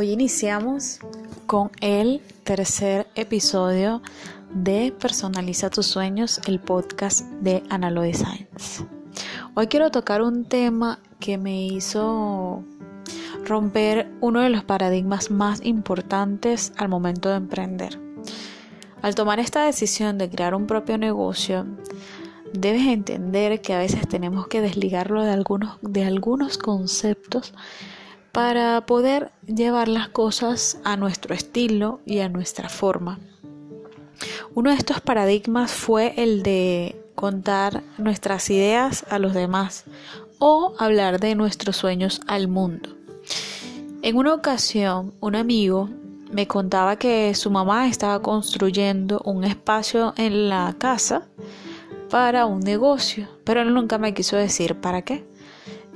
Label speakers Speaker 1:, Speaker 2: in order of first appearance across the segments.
Speaker 1: Hoy iniciamos con el tercer episodio de Personaliza tus sueños, el podcast de Analo Designs. Hoy quiero tocar un tema que me hizo romper uno de los paradigmas más importantes al momento de emprender. Al tomar esta decisión de crear un propio negocio, debes entender que a veces tenemos que desligarlo de algunos, de algunos conceptos para poder llevar las cosas a nuestro estilo y a nuestra forma. Uno de estos paradigmas fue el de contar nuestras ideas a los demás o hablar de nuestros sueños al mundo. En una ocasión, un amigo me contaba que su mamá estaba construyendo un espacio en la casa para un negocio, pero él nunca me quiso decir para qué.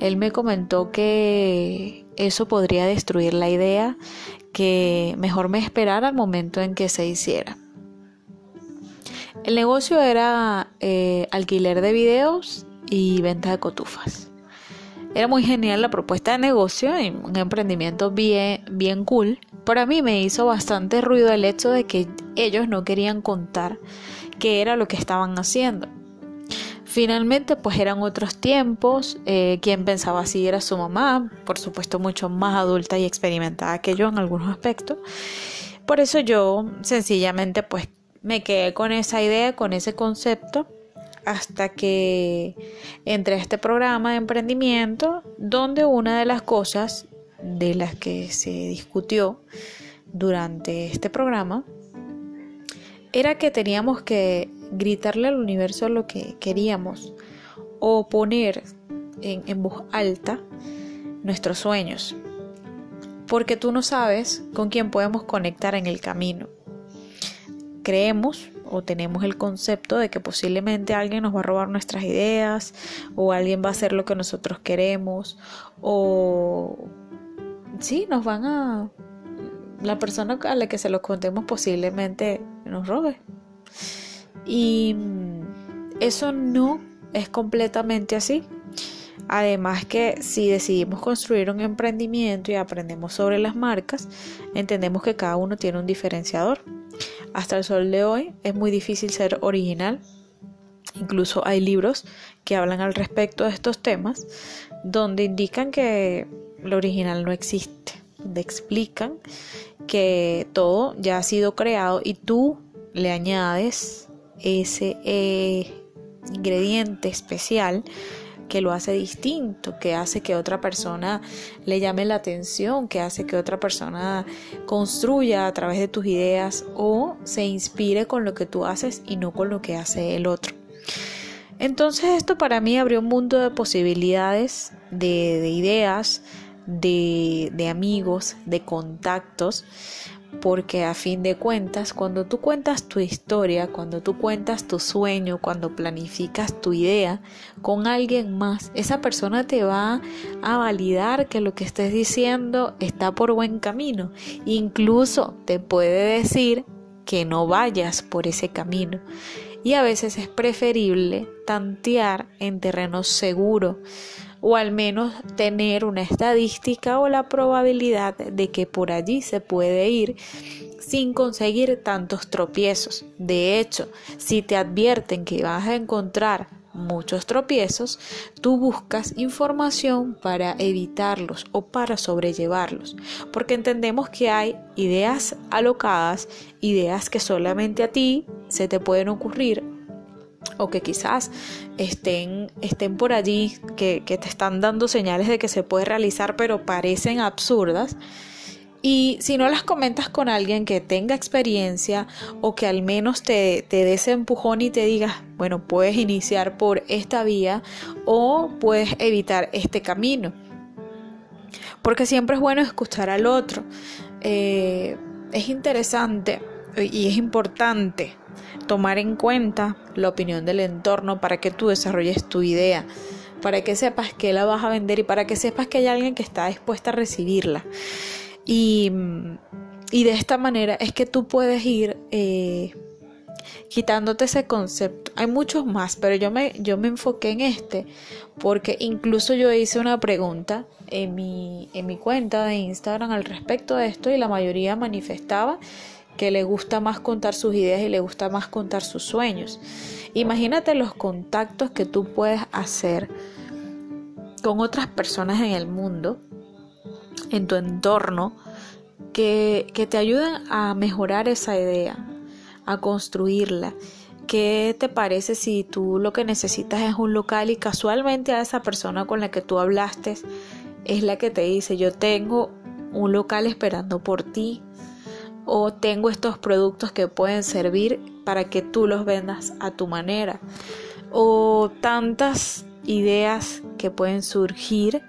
Speaker 1: Él me comentó que eso podría destruir la idea, que mejor me esperara al momento en que se hiciera. El negocio era eh, alquiler de videos y venta de cotufas. Era muy genial la propuesta de negocio y un emprendimiento bien, bien cool. Para mí me hizo bastante ruido el hecho de que ellos no querían contar qué era lo que estaban haciendo. Finalmente, pues eran otros tiempos. Eh, quien pensaba así era su mamá, por supuesto mucho más adulta y experimentada que yo en algunos aspectos. Por eso yo sencillamente pues me quedé con esa idea, con ese concepto hasta que entré a este programa de emprendimiento donde una de las cosas de las que se discutió durante este programa era que teníamos que gritarle al universo lo que queríamos o poner en, voz alta nuestros sueños porque tú no sabes con quién podemos conectar en el camino. Creemos o tenemos el concepto de que posiblemente alguien nos va a robar nuestras ideas o alguien va a hacer lo que nosotros queremos o sí, nos van a la persona a la que se lo contemos posiblemente nos robe. Y eso no es completamente así. Además que si decidimos construir un emprendimiento y aprendemos sobre las marcas, entendemos que cada uno tiene un diferenciador. Hasta el sol de hoy es muy difícil ser original. Incluso hay libros que hablan al respecto de estos temas donde indican que lo original no existe, donde explican que todo ya ha sido creado y tú le añades ese eh, ingrediente especial que lo hace distinto, que hace que otra persona le llame la atención, que hace que otra persona construya a través de tus ideas o se inspire con lo que tú haces y no con lo que hace el otro. Entonces esto para mí abrió un mundo de posibilidades, de, ideas, de, de amigos, de contactos porque a fin de cuentas, cuando tú cuentas tu historia, cuando tú cuentas tu sueño, cuando planificas tu idea con alguien más, esa persona te va a validar que lo que estés diciendo está por buen camino. Incluso te puede decir que no vayas por ese camino. Y a veces es preferible tantear en terreno seguro o al menos tener una estadística o la probabilidad de que por allí se puede ir sin conseguir tantos tropiezos. De hecho, si te advierten que vas a encontrar muchos tropiezos, tú buscas información para evitarlos o para sobrellevarlos, porque entendemos que hay ideas alocadas, ideas que solamente a ti se te pueden ocurrir o que quizás estén, estén por allí, que, te están dando señales de que se puede realizar, pero parecen absurdas. Y si no las comentas con alguien que tenga experiencia o que al menos te, te dé ese empujón y te diga, bueno, puedes iniciar por esta vía o puedes evitar este camino. Porque siempre es bueno escuchar al otro. Eh, es interesante y es importante tomar en cuenta la opinión del entorno para que tú desarrolles tu idea, para que sepas que la vas a vender y para que sepas que hay alguien que está dispuesta a recibirla. Y, de esta manera es que tú puedes ir eh, quitándote ese concepto. Hay muchos más, pero yo me, yo me enfoqué en este porque incluso yo hice una pregunta en mi, en mi cuenta de Instagram al respecto de esto y la mayoría manifestaba que le gusta más contar sus ideas y le gusta más contar sus sueños. Imagínate los contactos que tú puedes hacer con otras personas en el mundo, en tu entorno, que, que te ayuden a mejorar esa idea, a construirla. ¿Qué te parece si tú lo que necesitas es un local y casualmente a esa persona con la que tú hablaste es la que te dice yo tengo un local esperando por ti o tengo estos productos que pueden servir para que tú los vendas a tu manera o tantas ideas que pueden surgir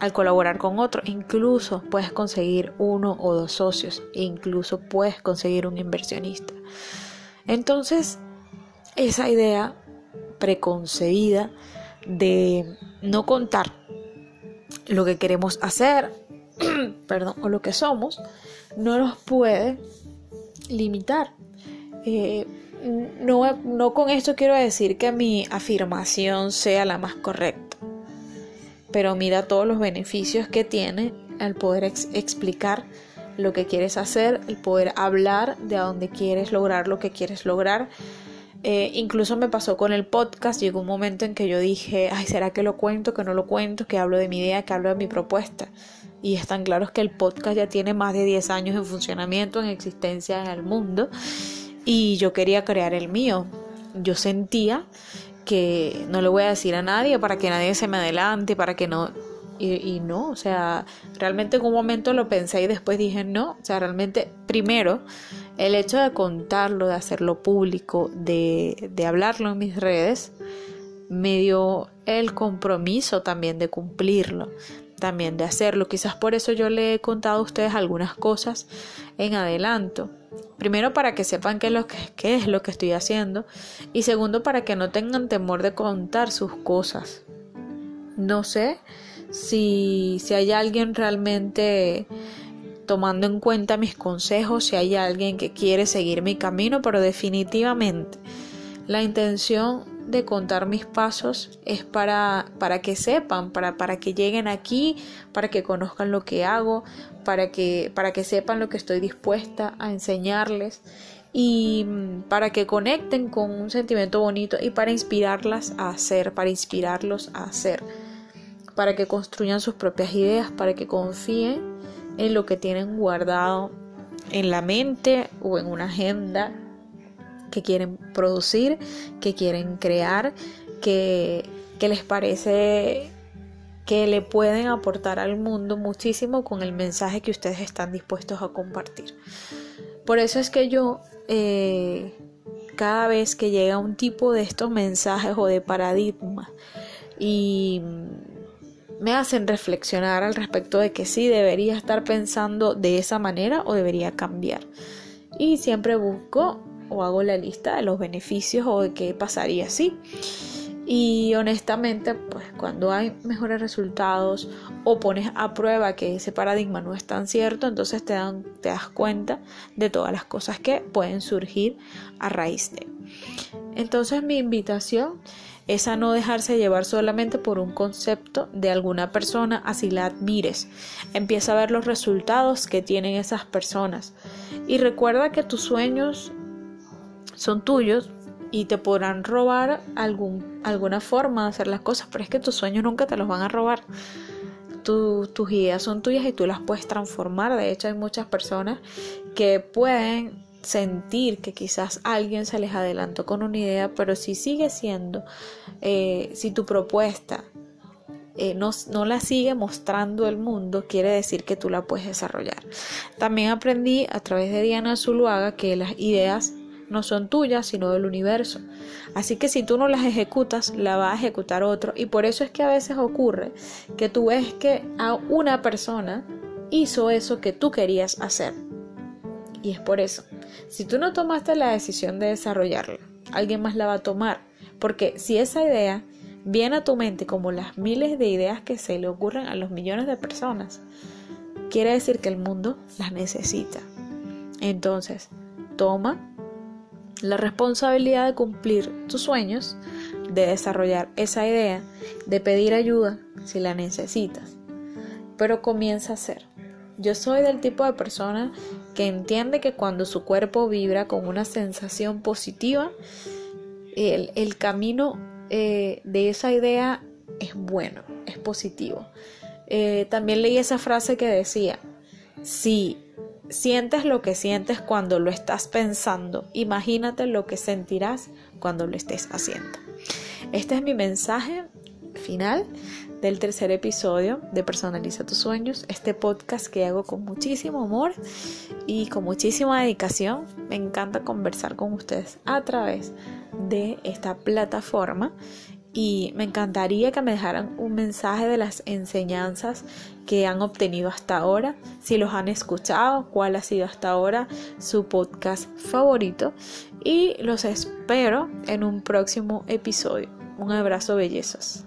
Speaker 1: al colaborar con otro. Incluso puedes conseguir uno o dos socios e incluso puedes conseguir un inversionista. Entonces, esa idea preconcebida de no contar lo que queremos hacer, perdón, o lo que somos, no nos puede limitar. Eh, no, no con esto quiero decir que mi afirmación sea la más correcta, pero mira todos los beneficios que tiene el poder explicar lo que quieres hacer, el poder hablar de a dónde quieres lograr lo que quieres lograr. Eh, incluso me pasó con el podcast, llegó un momento en que yo dije, ay, ¿será que lo cuento, que no lo cuento, que hablo de mi idea, que hablo de mi propuesta? Y están claros que el podcast ya tiene más de 10 años en funcionamiento, en existencia en el mundo, y yo quería crear el mío. Yo sentía que no le voy a decir a nadie para que nadie se me adelante, para que no y, no, o sea, realmente en un momento lo pensé y después dije no, o sea, realmente primero el hecho de contarlo, de hacerlo público, de, de hablarlo en mis redes, me dio el compromiso también de cumplirlo, también de hacerlo. Quizás por eso yo le he contado a ustedes algunas cosas en adelanto. Primero para que sepan qué es lo que, es lo que estoy haciendo y segundo para que no tengan temor de contar sus cosas. No sé si, si hay alguien realmente tomando en cuenta mis consejos, si hay alguien que quiere seguir mi camino, pero definitivamente la intención de contar mis pasos es para, para que sepan, para, para que lleguen aquí, para que conozcan lo que hago, para que, para que sepan lo que estoy dispuesta a enseñarles y mm, para que conecten con un sentimiento bonito y para inspirarlas a hacer, para inspirarlos a hacer para que construyan sus propias ideas, para que confíen en lo que tienen guardado en la mente o en una agenda que quieren producir, que quieren crear, que, que les parece que le pueden aportar al mundo muchísimo con el mensaje que ustedes están dispuestos a compartir. Por eso es que yo, eh, cada vez que llega un tipo de estos mensajes o de paradigmas y me hacen reflexionar al respecto de que sí debería estar pensando de esa manera o debería cambiar. Y siempre busco o hago la lista de los beneficios o de qué pasaría si. Y honestamente, pues cuando hay mejores resultados o pones a prueba que ese paradigma no es tan cierto, entonces te, dan, te das cuenta de todas las cosas que pueden surgir a raíz de. Entonces mi invitación es a no dejarse llevar solamente por un concepto de alguna persona, así la admires. Empieza a ver los resultados que tienen esas personas. Y recuerda que tus sueños son tuyos y te podrán robar algún, alguna forma de hacer las cosas, pero es que tus sueños nunca te los van a robar. tus ideas son tuyas y tú las puedes transformar. De hecho, hay muchas personas que pueden sentir que quizás alguien se les adelantó con una idea, pero si sigue siendo, eh, si tu propuesta eh, no, no, la sigue mostrando el mundo, quiere decir que tú la puedes desarrollar. También aprendí a través de Diana Zuluaga que las ideas no son tuyas, sino del universo. Así que si tú no las ejecutas, la va a ejecutar otro. Y por eso es que a veces ocurre que tú ves que a una persona hizo eso que tú querías hacer. Y es por eso. Si tú no tomaste la decisión de desarrollarla, alguien más la va a tomar. Porque si esa idea viene a tu mente como las miles de ideas que se le ocurren a los millones de personas, quiere decir que el mundo las necesita. Entonces, toma la responsabilidad de cumplir tus sueños, de desarrollar esa idea, de pedir ayuda si la necesitas. Pero comienza a hacer. Yo soy del tipo de persona que entiende que cuando su cuerpo vibra con una sensación positiva, el, camino eh, de esa idea es bueno, es positivo. Eh, también leí esa frase que decía, si sientes lo que sientes cuando lo estás pensando, imagínate lo que sentirás cuando lo estés haciendo. Este es mi mensaje final del tercer episodio de Personaliza tus sueños, este podcast que hago con muchísimo amor y con muchísima dedicación. Me encanta conversar con ustedes a través de esta plataforma y me encantaría que me dejaran un mensaje de las enseñanzas que han obtenido hasta ahora, si los han escuchado, cuál ha sido hasta ahora su podcast favorito y los espero en un próximo episodio. Un abrazo bellezos.